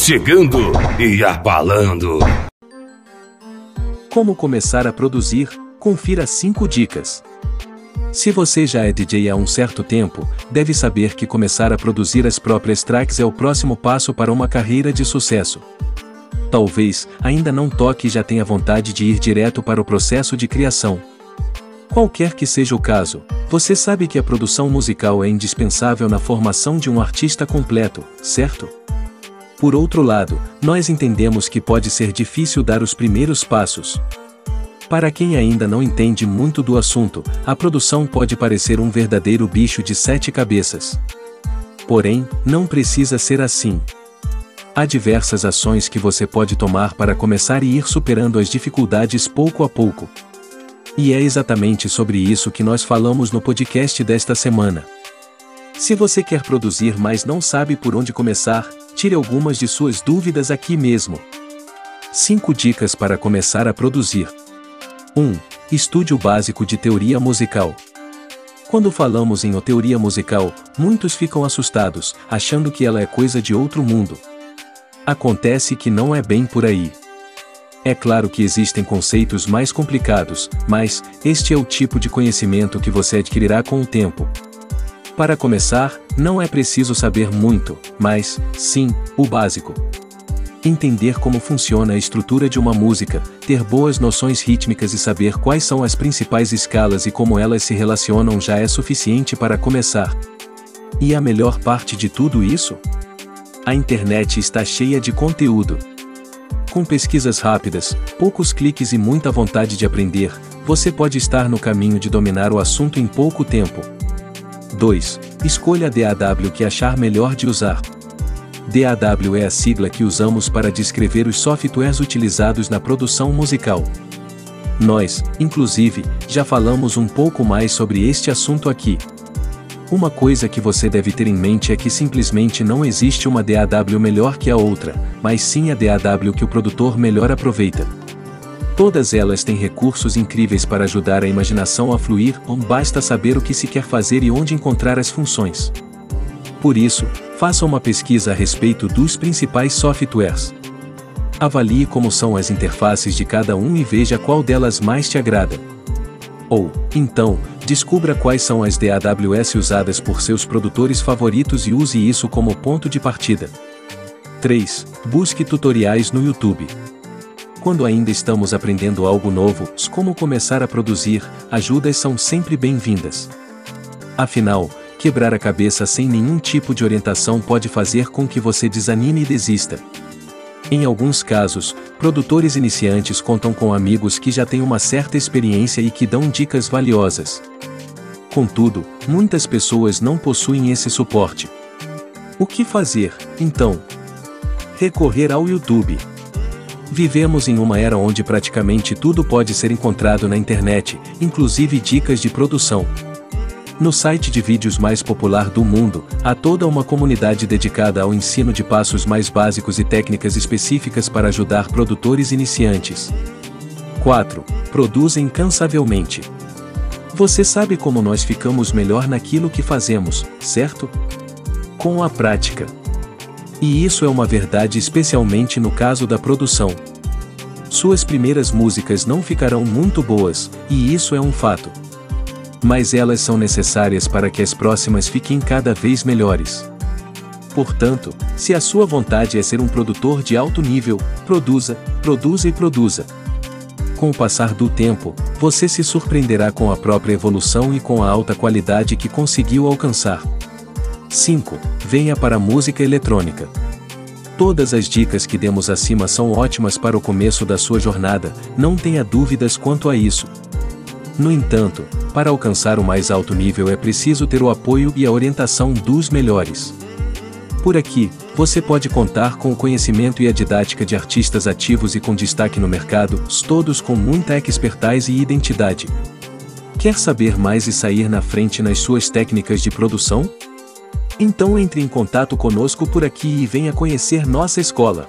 chegando e abalando. Como começar a produzir? Confira 5 dicas. Se você já é DJ há um certo tempo, deve saber que começar a produzir as próprias tracks é o próximo passo para uma carreira de sucesso. Talvez ainda não toque e já tenha vontade de ir direto para o processo de criação. Qualquer que seja o caso, você sabe que a produção musical é indispensável na formação de um artista completo, certo? Por outro lado, nós entendemos que pode ser difícil dar os primeiros passos. Para quem ainda não entende muito do assunto, a produção pode parecer um verdadeiro bicho de sete cabeças. Porém, não precisa ser assim. Há diversas ações que você pode tomar para começar e ir superando as dificuldades pouco a pouco. E é exatamente sobre isso que nós falamos no podcast desta semana. Se você quer produzir mas não sabe por onde começar, tire algumas de suas dúvidas aqui mesmo. 5 dicas para começar a produzir. 1. Estude o básico de teoria musical. Quando falamos em teoria musical, muitos ficam assustados, achando que ela é coisa de outro mundo. Acontece que não é bem por aí. É claro que existem conceitos mais complicados, mas este é o tipo de conhecimento que você adquirirá com o tempo. Para começar, não é preciso saber muito, mas, sim, o básico. Entender como funciona a estrutura de uma música, ter boas noções rítmicas e saber quais são as principais escalas e como elas se relacionam já é suficiente para começar. E a melhor parte de tudo isso? A internet está cheia de conteúdo. Com pesquisas rápidas, poucos cliques e muita vontade de aprender, você pode estar no caminho de dominar o assunto em pouco tempo. 2. Escolha a DAW que achar melhor de usar. DAW é a sigla que usamos para descrever os softwares utilizados na produção musical. Nós, inclusive, já falamos um pouco mais sobre este assunto aqui. Uma coisa que você deve ter em mente é que simplesmente não existe uma DAW melhor que a outra, mas sim a DAW que o produtor melhor aproveita. Todas elas têm recursos incríveis para ajudar a imaginação a fluir, ou basta saber o que se quer fazer e onde encontrar as funções. Por isso, faça uma pesquisa a respeito dos principais softwares. Avalie como são as interfaces de cada um e veja qual delas mais te agrada. Ou, então, descubra quais são as DAWS usadas por seus produtores favoritos e use isso como ponto de partida. 3. Busque tutoriais no YouTube. Quando ainda estamos aprendendo algo novo, como começar a produzir, ajudas são sempre bem-vindas. Afinal, quebrar a cabeça sem nenhum tipo de orientação pode fazer com que você desanime e desista. Em alguns casos, produtores iniciantes contam com amigos que já têm uma certa experiência e que dão dicas valiosas. Contudo, muitas pessoas não possuem esse suporte. O que fazer, então? Recorrer ao YouTube. Vivemos em uma era onde praticamente tudo pode ser encontrado na internet, inclusive dicas de produção. No site de vídeos mais popular do mundo, há toda uma comunidade dedicada ao ensino de passos mais básicos e técnicas específicas para ajudar produtores iniciantes. 4. Produza incansavelmente. Você sabe como nós ficamos melhor naquilo que fazemos, certo? Com a prática. E isso é uma verdade especialmente no caso da produção. Suas primeiras músicas não ficarão muito boas, e isso é um fato. Mas elas são necessárias para que as próximas fiquem cada vez melhores. Portanto, se a sua vontade é ser um produtor de alto nível, produza, produza e produza. Com o passar do tempo, você se surpreenderá com a própria evolução e com a alta qualidade que conseguiu alcançar. 5. Venha para a música eletrônica. Todas as dicas que demos acima são ótimas para o começo da sua jornada, não tenha dúvidas quanto a isso. No entanto, para alcançar o mais alto nível é preciso ter o apoio e a orientação dos melhores. Por aqui, você pode contar com o conhecimento e a didática de artistas ativos e com destaque no mercado, todos com muita expertise e identidade. Quer saber mais e sair na frente nas suas técnicas de produção? Então entre em contato conosco por aqui e venha conhecer nossa escola.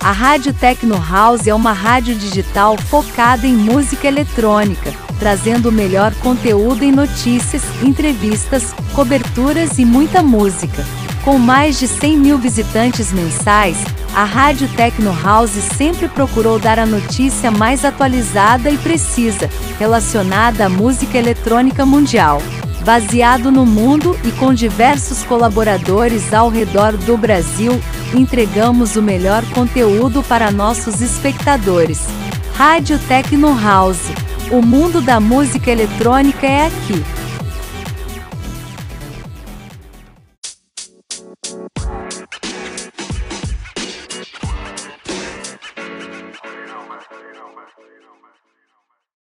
A Rádio Tecno House é uma rádio digital focada em música eletrônica, trazendo o melhor conteúdo em notícias, entrevistas, coberturas e muita música. Com mais de 100 mil visitantes mensais, a Rádio Tecno House sempre procurou dar a notícia mais atualizada e precisa, relacionada à música eletrônica mundial. Baseado no mundo e com diversos colaboradores ao redor do Brasil, entregamos o melhor conteúdo para nossos espectadores. Rádio Tecno House. O mundo da música eletrônica é aqui.